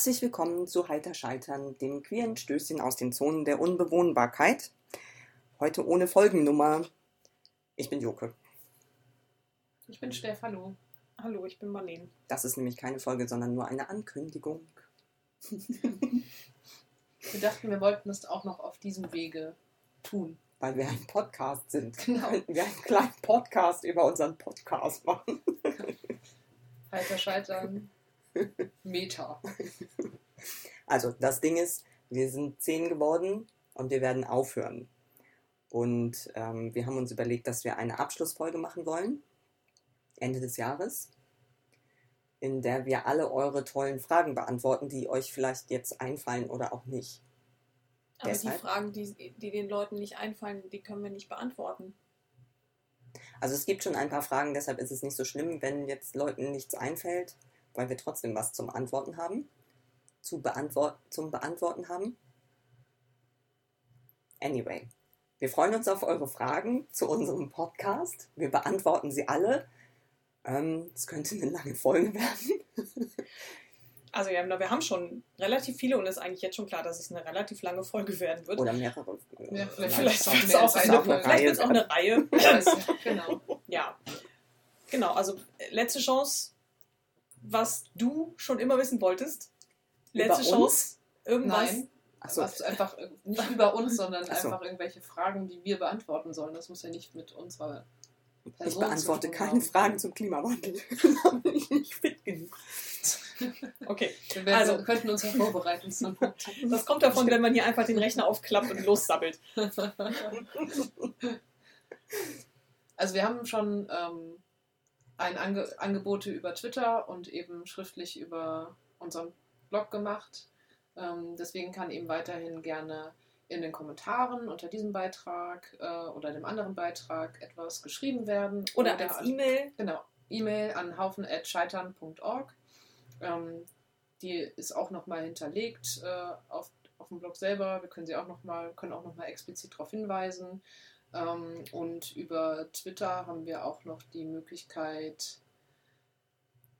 Herzlich willkommen zu Heiter Scheitern, dem queeren Stößchen aus den Zonen der Unbewohnbarkeit. Heute ohne Folgennummer. Ich bin Joke. Ich bin Steff, hallo. Hallo, ich bin Marlene. Das ist nämlich keine Folge, sondern nur eine Ankündigung. Wir dachten, wir wollten es auch noch auf diesem Wege tun. Weil wir ein Podcast sind. Genau. Könnten wir einen kleinen Podcast über unseren Podcast machen. Heiter scheitern. Meta. Also, das Ding ist, wir sind zehn geworden und wir werden aufhören. Und ähm, wir haben uns überlegt, dass wir eine Abschlussfolge machen wollen, Ende des Jahres, in der wir alle eure tollen Fragen beantworten, die euch vielleicht jetzt einfallen oder auch nicht. Aber Deshalb? die Fragen, die, die den Leuten nicht einfallen, die können wir nicht beantworten. Also es gibt schon ein paar Fragen, deshalb ist es nicht so schlimm, wenn jetzt Leuten nichts einfällt, weil wir trotzdem was zum Antworten haben. Zu beantwort zum Beantworten haben. Anyway, wir freuen uns auf eure Fragen zu unserem Podcast. Wir beantworten sie alle. Ähm, Es könnte eine lange Folge werden. Also ja, wir haben schon relativ viele und es ist eigentlich jetzt schon klar, dass es eine relativ lange Folge werden wird. Oder mehrere. Ja, vielleicht wird es auch, eine, eine vielleicht auch eine Reihe. genau. ja. Genau, also letzte Chance, was du schon immer wissen wolltest. Über Letzte uns? Chance, irgendwas. Nein, Achso, was einfach äh, nicht über uns, sondern so. einfach irgendwelche Fragen, die wir beantworten sollen. Das muss ja nicht mit unserer ich Person beantworte zu tun keine haben. Fragen zum Klimawandel. da bin ich nicht fit genug. Okay, Wir Also- könnten uns ja vorbereiten. zum- das kommt davon, wenn man hier einfach den Rechner aufklappt und lossabbelt. Also wir haben schon ähm, ein Ange Angebote über Twitter und eben schriftlich über unseren Blog gemacht. Ähm, deswegen kann eben weiterhin gerne in den Kommentaren unter diesem Beitrag äh, oder dem anderen Beitrag etwas geschrieben werden. Oder als E-Mail. Genau, E-Mail an haufen.scheitern.org. Ähm, die ist auch nochmal hinterlegt äh, auf, auf dem Blog selber. Wir können sie auch noch mal, können auch nochmal explizit darauf hinweisen. Ähm, und über Twitter haben wir auch noch die Möglichkeit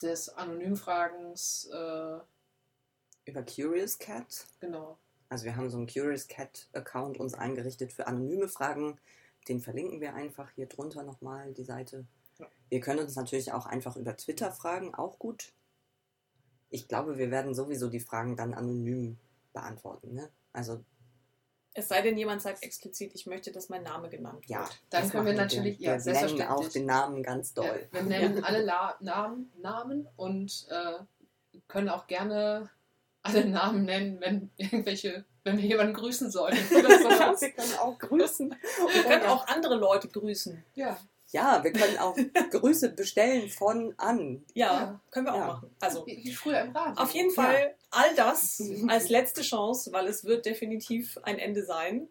des Anonymfragens. Äh, Über Curious Cat. genau. Also wir haben so einen Curious Cat Account uns eingerichtet für anonyme Fragen. Den verlinken wir einfach hier drunter nochmal, die Seite. Ja. Ihr könnt uns natürlich auch einfach über Twitter fragen, auch gut. Ich glaube, wir werden sowieso die Fragen dann anonym beantworten. Ne? Also Es sei denn, jemand sagt explizit, ich möchte, dass mein Name genannt ja. wird. Dann das können wir natürlich- wir. ja, wir nennen auch selbstverständlich. den Namen ganz Ja, doll. wir nennen alle La Namen, Namen und äh, können auch gerne alle Namen nennen, wenn irgendwelche, wenn wir jemanden grüßen sollen. Oder sowas. wir können auch grüßen. Wir können auch andere Leute grüßen. ja. Ja, wir können auch Grüße bestellen von an. Ja, Ja. können wir auch Ja. machen. Also Wie, wie früher im Radio. auf jeden Fall all das als letzte Chance, weil es wird definitiv ein Ende sein.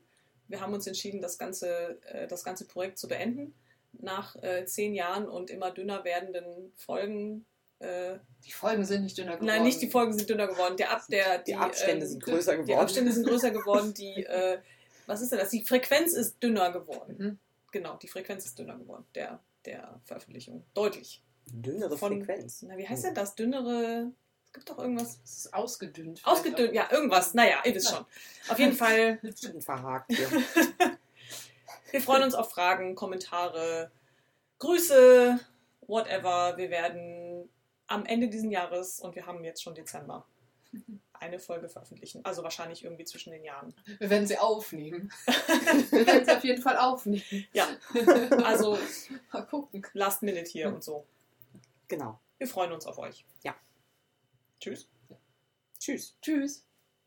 Wir haben uns entschieden, das ganze, äh, das ganze Projekt zu beenden. Nach äh, zehn Jahren und immer dünner werdenden Folgen. Äh, Die Folgen sind nicht dünner geworden. nein, nicht die Folgen sind dünner geworden. Der Ab, der, Die Abstände ähm, sind größer Die geworden. Abstände sind größer geworden. Die, äh, was ist denn das? Die Frequenz ist dünner geworden. Mhm. Genau, die Frequenz ist dünner geworden. Der, der Veröffentlichung. Deutlich. Dünnere Von- Frequenz. Na, wie heißt denn das? Dünnere. Es gibt doch irgendwas. Es ist ausgedünnt. Ausgedünnt, ja, irgendwas. Naja, ihr wisst schon. Auf jeden Fall, verhakt hier. wir freuen uns auf Fragen, Kommentare, Grüße, whatever. Wir werden am Ende dieses Jahres, und wir haben jetzt schon Dezember, eine Folge veröffentlichen. Also wahrscheinlich irgendwie zwischen den Jahren. Wir werden sie aufnehmen. wir werden sie auf jeden Fall aufnehmen. Ja, also Mal gucken. Last Minute hier und so. Genau. Wir freuen uns auf euch. Ja. Tschüss. Tschüss. Tschüss.